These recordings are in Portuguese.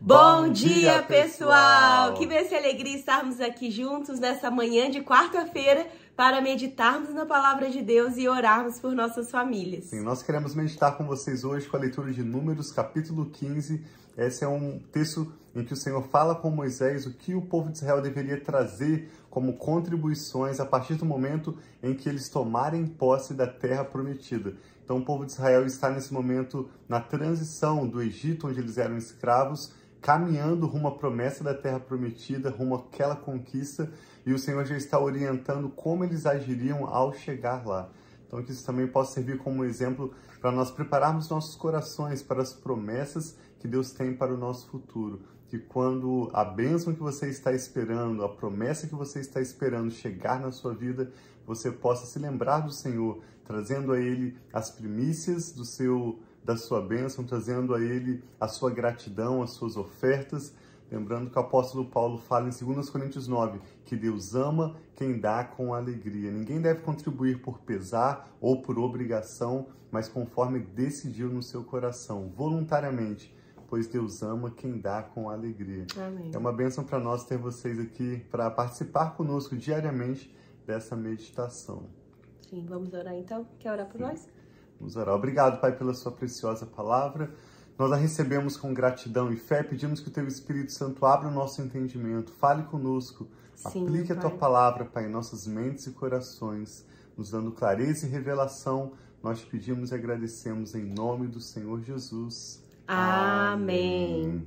Bom dia, pessoal! Que bênção e alegria estarmos aqui juntos nessa manhã de quarta-feira para meditarmos na palavra de Deus e orarmos por nossas famílias. Sim, nós queremos meditar com vocês hoje com a leitura de Números, capítulo 15. Esse é um texto em que o Senhor fala com Moisés o que o povo de Israel deveria trazer como contribuições a partir do momento em que eles tomarem posse da terra prometida. Então, o povo de Israel está nesse momento na transição do Egito, onde eles eram escravos, caminhando rumo à promessa da terra prometida, rumo àquela conquista, e o Senhor já está orientando como eles agiriam ao chegar lá. Então, que isso também possa servir como exemplo para nós prepararmos nossos corações para as promessas que Deus tem para o nosso futuro. Que quando a bênção que você está esperando, a promessa que você está esperando chegar na sua vida, você possa se lembrar do Senhor, trazendo a Ele as primícias do seu da sua bênção, trazendo a Ele a sua gratidão, as suas ofertas. Lembrando que o apóstolo Paulo fala em 2 Coríntios 9 que Deus ama quem dá com alegria. Ninguém deve contribuir por pesar ou por obrigação, mas conforme decidiu no seu coração, voluntariamente, pois Deus ama quem dá com alegria. Amém. É uma bênção para nós ter vocês aqui para participar conosco diariamente dessa meditação. Sim, vamos orar então? Quer orar por nós? Vamos orar. Obrigado, Pai, pela sua preciosa palavra. Nós a recebemos com gratidão e fé, pedimos que o Teu Espírito Santo abra o nosso entendimento, fale conosco, Sim, aplique a Tua Pai. palavra, Pai, em nossas mentes e corações, nos dando clareza e revelação. Nós te pedimos e agradecemos em nome do Senhor Jesus. Amém.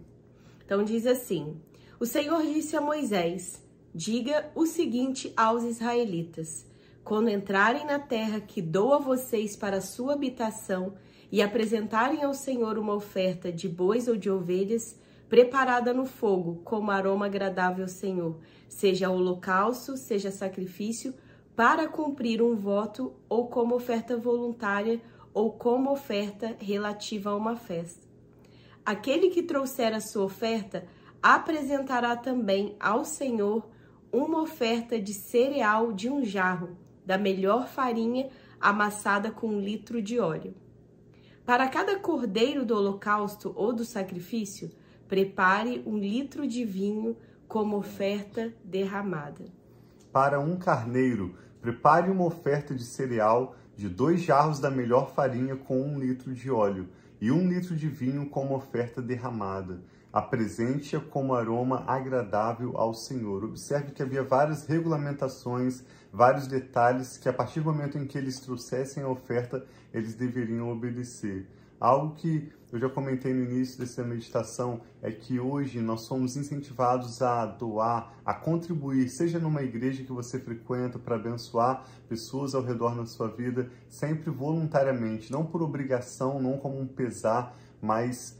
Então diz assim: O Senhor disse a Moisés: Diga o seguinte aos israelitas: Quando entrarem na terra que dou a vocês para sua habitação e apresentarem ao Senhor uma oferta de bois ou de ovelhas, preparada no fogo, como aroma agradável ao Senhor, seja holocausto, seja sacrifício, para cumprir um voto, ou como oferta voluntária, ou como oferta relativa a uma festa. Aquele que trouxer a sua oferta apresentará também ao Senhor uma oferta de cereal de um jarro, da melhor farinha amassada com um litro de óleo. Para cada cordeiro do holocausto ou do sacrifício, prepare um litro de vinho como oferta derramada. Para um carneiro, prepare uma oferta de cereal de dois jarros da melhor farinha com um litro de óleo e um litro de vinho como oferta derramada. Apresente-a como aroma agradável ao Senhor. Observe que havia várias regulamentações, vários detalhes que, a partir do momento em que eles trouxessem a oferta, eles deveriam obedecer. Algo que eu já comentei no início dessa meditação é que hoje nós somos incentivados a doar, a contribuir, seja numa igreja que você frequenta para abençoar pessoas ao redor na sua vida, sempre voluntariamente, não por obrigação, não como um pesar, mas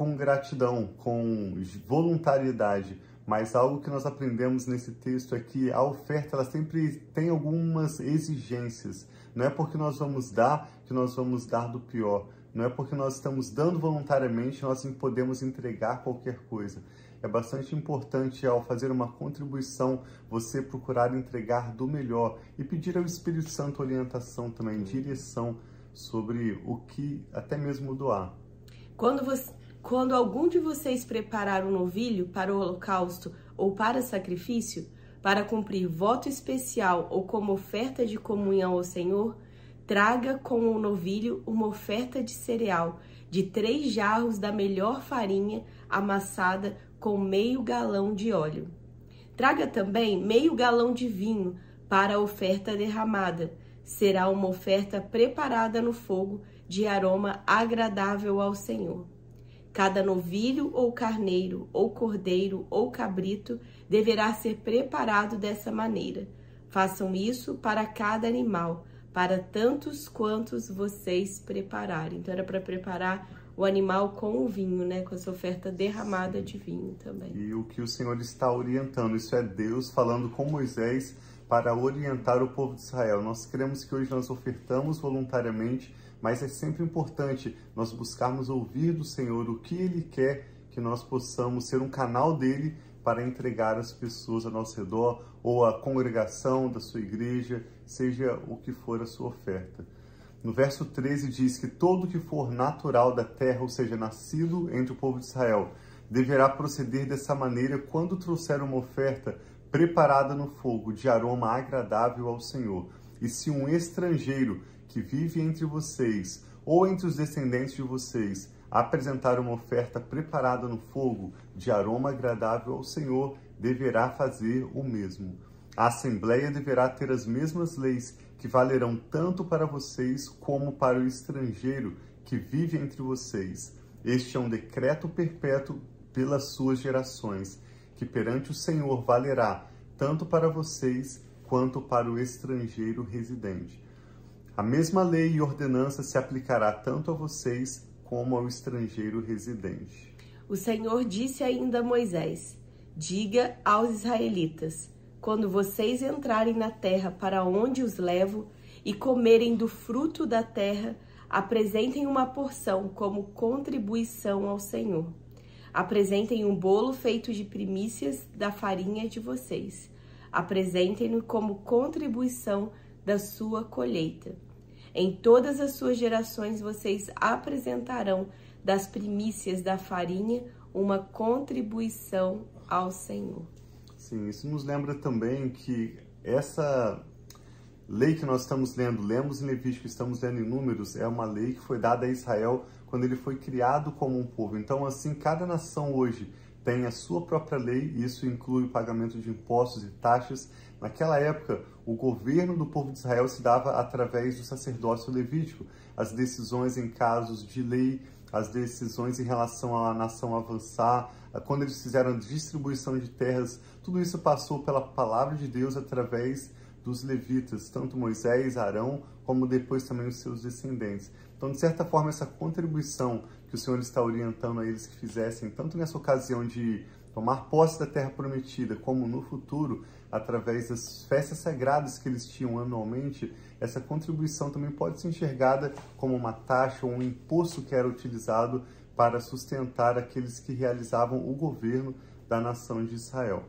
com gratidão, com voluntariedade. Mas algo que nós aprendemos nesse texto é que a oferta ela sempre tem algumas exigências. Não é porque nós vamos dar que nós vamos dar do pior. Não é porque nós estamos dando voluntariamente nós podemos entregar qualquer coisa. É bastante importante ao fazer uma contribuição você procurar entregar do melhor e pedir ao Espírito Santo orientação também, direção sobre o que até mesmo doar. Quando, você, quando algum de vocês preparar um novilho para o holocausto ou para sacrifício, para cumprir voto especial ou como oferta de comunhão ao Senhor, traga com o novilho uma oferta de cereal de três jarros da melhor farinha amassada com meio galão de óleo. Traga também meio galão de vinho para a oferta derramada. Será uma oferta preparada no fogo de aroma agradável ao Senhor. Cada novilho ou carneiro, ou cordeiro ou cabrito deverá ser preparado dessa maneira. Façam isso para cada animal, para tantos quantos vocês prepararem. Então era para preparar o animal com o vinho, né? Com essa oferta derramada de vinho também. E o que o Senhor está orientando, isso é Deus falando com Moisés para orientar o povo de Israel. Nós queremos que hoje nós ofertamos voluntariamente, mas é sempre importante nós buscarmos ouvir do Senhor o que Ele quer que nós possamos ser um canal dele para entregar às pessoas ao nosso redor ou à congregação da sua igreja, seja o que for a sua oferta. No verso 13 diz que todo que for natural da terra, ou seja, nascido entre o povo de Israel, deverá proceder dessa maneira quando trouxer uma oferta preparada no fogo de aroma agradável ao Senhor. E se um estrangeiro que vive entre vocês ou entre os descendentes de vocês apresentar uma oferta preparada no fogo de aroma agradável ao Senhor, deverá fazer o mesmo. A Assembleia deverá ter as mesmas leis que valerão tanto para vocês como para o estrangeiro que vive entre vocês. Este é um decreto perpétuo pelas suas gerações, que perante o Senhor valerá tanto para vocês quanto para o estrangeiro residente. A mesma lei e ordenança se aplicará tanto a vocês como ao estrangeiro residente. O Senhor disse ainda a Moisés: Diga aos israelitas: quando vocês entrarem na terra para onde os levo e comerem do fruto da terra, apresentem uma porção como contribuição ao Senhor. Apresentem um bolo feito de primícias da farinha de vocês. Apresentem-no como contribuição da sua colheita. Em todas as suas gerações vocês apresentarão das primícias da farinha uma contribuição ao Senhor. Sim, isso nos lembra também que essa lei que nós estamos lendo, lemos em Levítico, estamos lendo em Números, é uma lei que foi dada a Israel quando ele foi criado como um povo. Então, assim, cada nação hoje tem a sua própria lei, e isso inclui o pagamento de impostos e taxas. Naquela época, o governo do povo de Israel se dava através do sacerdócio levítico. As decisões em casos de lei, as decisões em relação à nação avançar, quando eles fizeram a distribuição de terras, tudo isso passou pela palavra de Deus através dos levitas, tanto Moisés, Arão, como depois também os seus descendentes. Então, de certa forma, essa contribuição que o Senhor está orientando a eles que fizessem, tanto nessa ocasião de tomar posse da terra prometida, como no futuro, através das festas sagradas que eles tinham anualmente, essa contribuição também pode ser enxergada como uma taxa ou um imposto que era utilizado para sustentar aqueles que realizavam o governo da nação de Israel.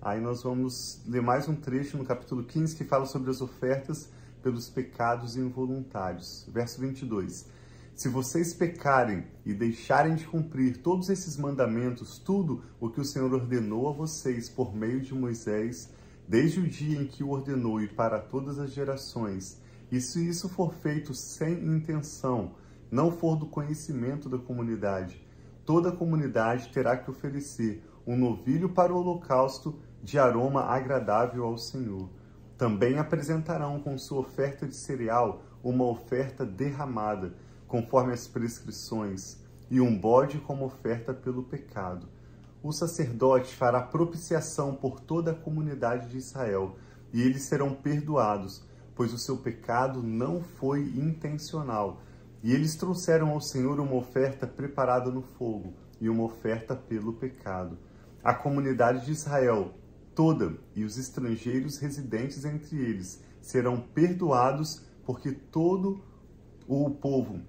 Aí nós vamos ler mais um trecho no capítulo 15 que fala sobre as ofertas pelos pecados involuntários. Verso 22. Se vocês pecarem e deixarem de cumprir todos esses mandamentos, tudo o que o Senhor ordenou a vocês por meio de Moisés, desde o dia em que o ordenou e para todas as gerações, e se isso for feito sem intenção, não for do conhecimento da comunidade, toda a comunidade terá que oferecer um novilho para o holocausto de aroma agradável ao Senhor. Também apresentarão com sua oferta de cereal uma oferta derramada, conforme as prescrições, e um bode como oferta pelo pecado. O sacerdote fará propiciação por toda a comunidade de Israel, e eles serão perdoados, pois o seu pecado não foi intencional. E eles trouxeram ao Senhor uma oferta preparada no fogo e uma oferta pelo pecado. A comunidade de Israel toda e os estrangeiros residentes entre eles serão perdoados, porque todo o povo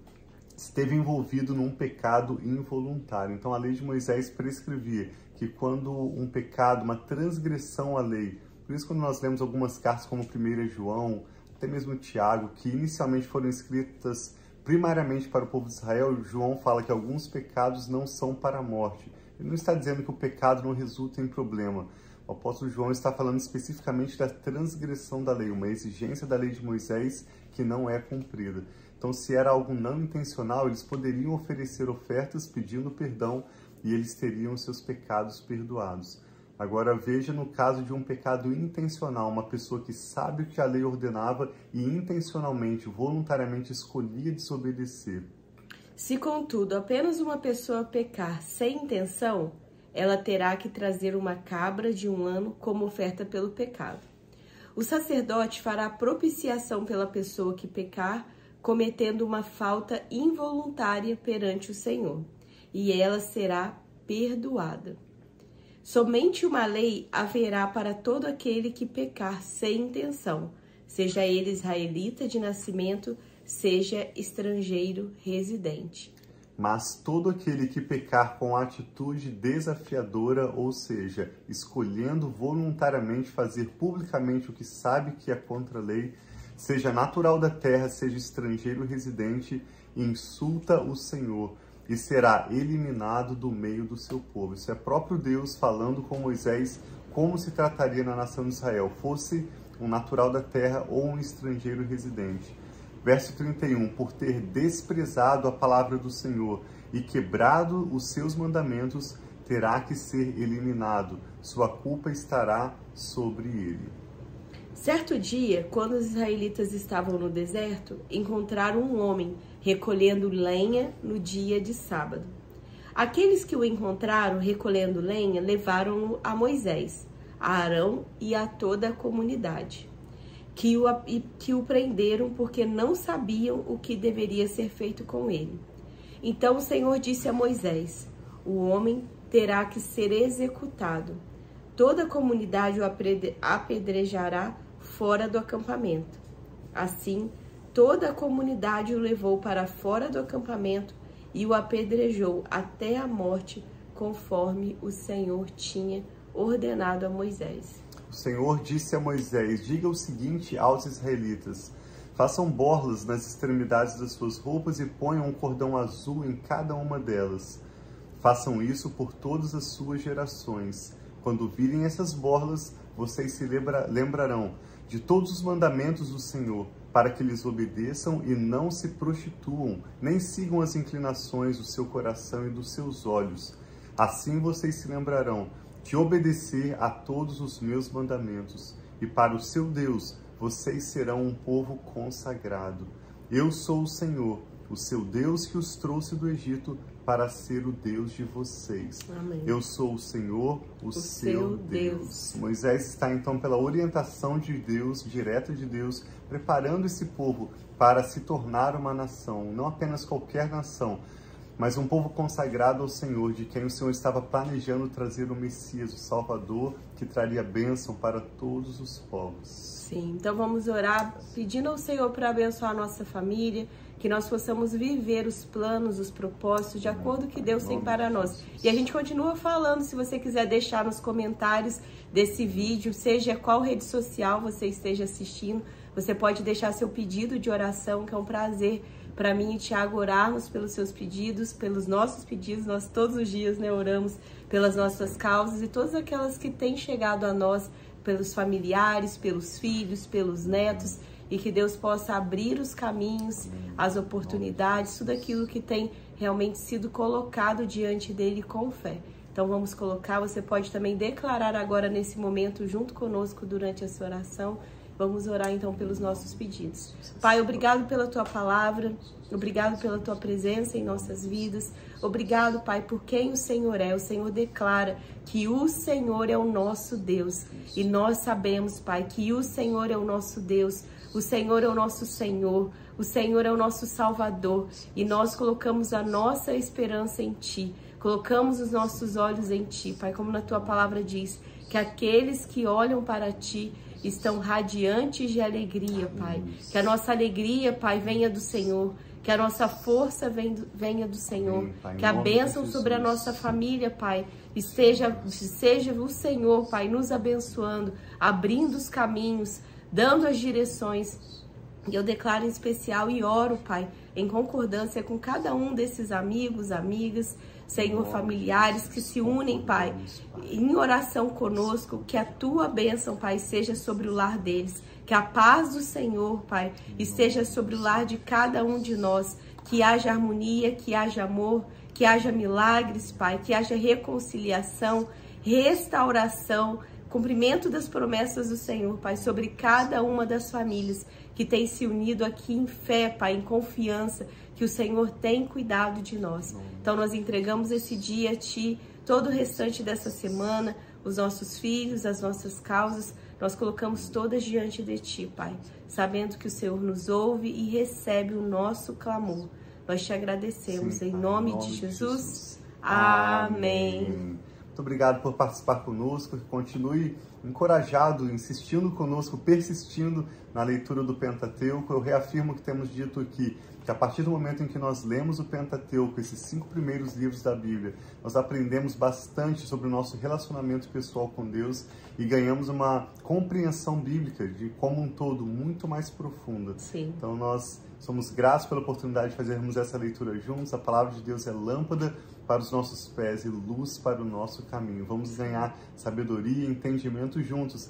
esteve envolvido num pecado involuntário. Então a lei de Moisés prescrevia que quando um pecado, uma transgressão à lei, por isso quando nós lemos algumas cartas como 1 João, até mesmo Tiago, que inicialmente foram escritas primariamente para o povo de Israel, João fala que alguns pecados não são para a morte. Ele não está dizendo que o pecado não resulta em problema, o apóstolo João está falando especificamente da transgressão da lei, uma exigência da lei de Moisés que não é cumprida. Então, se era algo não intencional, eles poderiam oferecer ofertas pedindo perdão e eles teriam seus pecados perdoados. Agora, veja no caso de um pecado intencional, uma pessoa que sabe o que a lei ordenava e intencionalmente, voluntariamente escolhia desobedecer. Se, contudo, apenas uma pessoa pecar sem intenção, ela terá que trazer uma cabra de um ano como oferta pelo pecado. O sacerdote fará propiciação pela pessoa que pecar, cometendo uma falta involuntária perante o Senhor, e ela será perdoada. Somente uma lei haverá para todo aquele que pecar sem intenção, seja ele israelita de nascimento, seja estrangeiro residente. Mas todo aquele que pecar com atitude desafiadora, ou seja, escolhendo voluntariamente fazer publicamente o que sabe que é contra a lei, seja natural da terra, seja estrangeiro residente, insulta o Senhor. e será eliminado do meio do seu povo. Isso é próprio Deus falando com Moisés como se trataria na nação de Israel, fosse um natural da terra ou um estrangeiro residente. Verso 31: Por ter desprezado a palavra do Senhor e quebrado os seus mandamentos, terá que ser eliminado, sua culpa estará sobre ele. Certo dia, quando os israelitas estavam no deserto, encontraram um homem recolhendo lenha no dia de sábado. Aqueles que o encontraram recolhendo lenha levaram-no a Moisés, a Arão e a toda a comunidade, que o, que o prenderam porque não sabiam o que deveria ser feito com ele. Então o Senhor disse a Moisés: O homem terá que ser executado. Toda a comunidade o apedrejará fora do acampamento. Assim, toda a comunidade o levou para fora do acampamento e o apedrejou até a morte, conforme o Senhor tinha ordenado a Moisés. O Senhor disse a Moisés: Diga o seguinte aos israelitas: Façam borlas nas extremidades das suas roupas e ponham um cordão azul em cada uma delas. Façam isso por todas as suas gerações. Quando virem essas borlas, vocês se lembra lembrarão de todos os mandamentos do Senhor, para que lhes obedeçam e não se prostituam, nem sigam as inclinações do seu coração e dos seus olhos. Assim vocês se lembrarão de obedecer a todos os meus mandamentos, e para o seu Deus vocês serão um povo consagrado. Eu sou o Senhor, o seu Deus que os trouxe do Egito para ser o Deus de vocês. Amém. Eu sou o Senhor, o, O seu, seu Deus. Deus. Moisés está então pela orientação de Deus, direta de Deus, preparando esse povo para se tornar uma nação, não apenas qualquer nação, mas um povo consagrado ao Senhor, de quem o Senhor estava planejando trazer o Messias, o Salvador, que traria bênção para todos os povos. Sim, então vamos orar pedindo ao Senhor para abençoar a nossa família, que nós possamos viver os planos, os propósitos de acordo com o que Deus tem para nós. E a gente continua falando, se você quiser deixar nos comentários desse vídeo, seja qual rede social você esteja assistindo, você pode deixar seu pedido de oração, que é um prazer para mim e Tiago orarmos pelos seus pedidos, pelos nossos pedidos. Nós todos os dias né, oramos pelas nossas causas e todas aquelas que têm chegado a nós, pelos familiares, pelos filhos, pelos netos, e que Deus possa abrir os caminhos, as oportunidades, tudo aquilo que tem realmente sido colocado diante dele com fé. Então vamos colocar, você pode também declarar agora nesse momento junto conosco durante a sua oração. Vamos orar então pelos nossos pedidos. Pai, obrigado pela tua palavra, obrigado pela tua presença em nossas vidas. Obrigado, Pai, por quem o Senhor é. O Senhor declara que o Senhor é o nosso Deus. E nós sabemos, Pai, que o Senhor é o nosso Deus. O Senhor é o nosso Senhor. O Senhor é o nosso Salvador. E nós colocamos a nossa esperança em Ti. Colocamos os nossos olhos em Ti, Pai, como na Tua palavra diz, que aqueles que olham para Ti estão radiantes de alegria, Pai. Que a nossa alegria, Pai, venha do Senhor. Que a nossa força venha do Senhor. Pai, que a bênção sobre a nossa família, Pai, esteja, seja o Senhor, Pai, nos abençoando, abrindo os caminhos, dando as direções. E eu declaro em especial e oro, Pai, em concordância com cada um desses amigos, amigas, Senhor, familiares que se unem, Pai, em oração conosco, que a tua bênção, Pai, seja sobre o lar deles, que a paz do Senhor, Pai, esteja sobre o lar de cada um de nós, que haja harmonia, que haja amor, que haja milagres, Pai, que haja reconciliação, restauração, cumprimento das promessas do Senhor, Pai, sobre cada uma das famílias que tem se unido aqui em fé, Pai, em confiança, que o Senhor tem cuidado de nós. Então nós entregamos esse dia a Ti, todo o restante dessa semana, os nossos filhos, as nossas causas, nós colocamos todas diante de Ti, Pai, sabendo que o Senhor nos ouve e recebe o nosso clamor. Nós te agradecemos Sim, em Pai, nome, de Jesus. Amém. Muito obrigado por participar conosco. Continue encorajado, insistindo conosco, persistindo na leitura do Pentateuco. Eu reafirmo que temos dito aqui que a partir do momento em que nós lemos o Pentateuco, esses cinco primeiros livros da Bíblia, nós aprendemos bastante sobre o nosso relacionamento pessoal com Deus e ganhamos uma compreensão bíblica de como um todo muito mais profunda. Sim. Então nós somos gratos pela oportunidade de fazermos essa leitura juntos. A palavra de Deus é lâmpada para os nossos pés e luz para o nosso caminho. Vamos ganhar sabedoria e entendimento juntos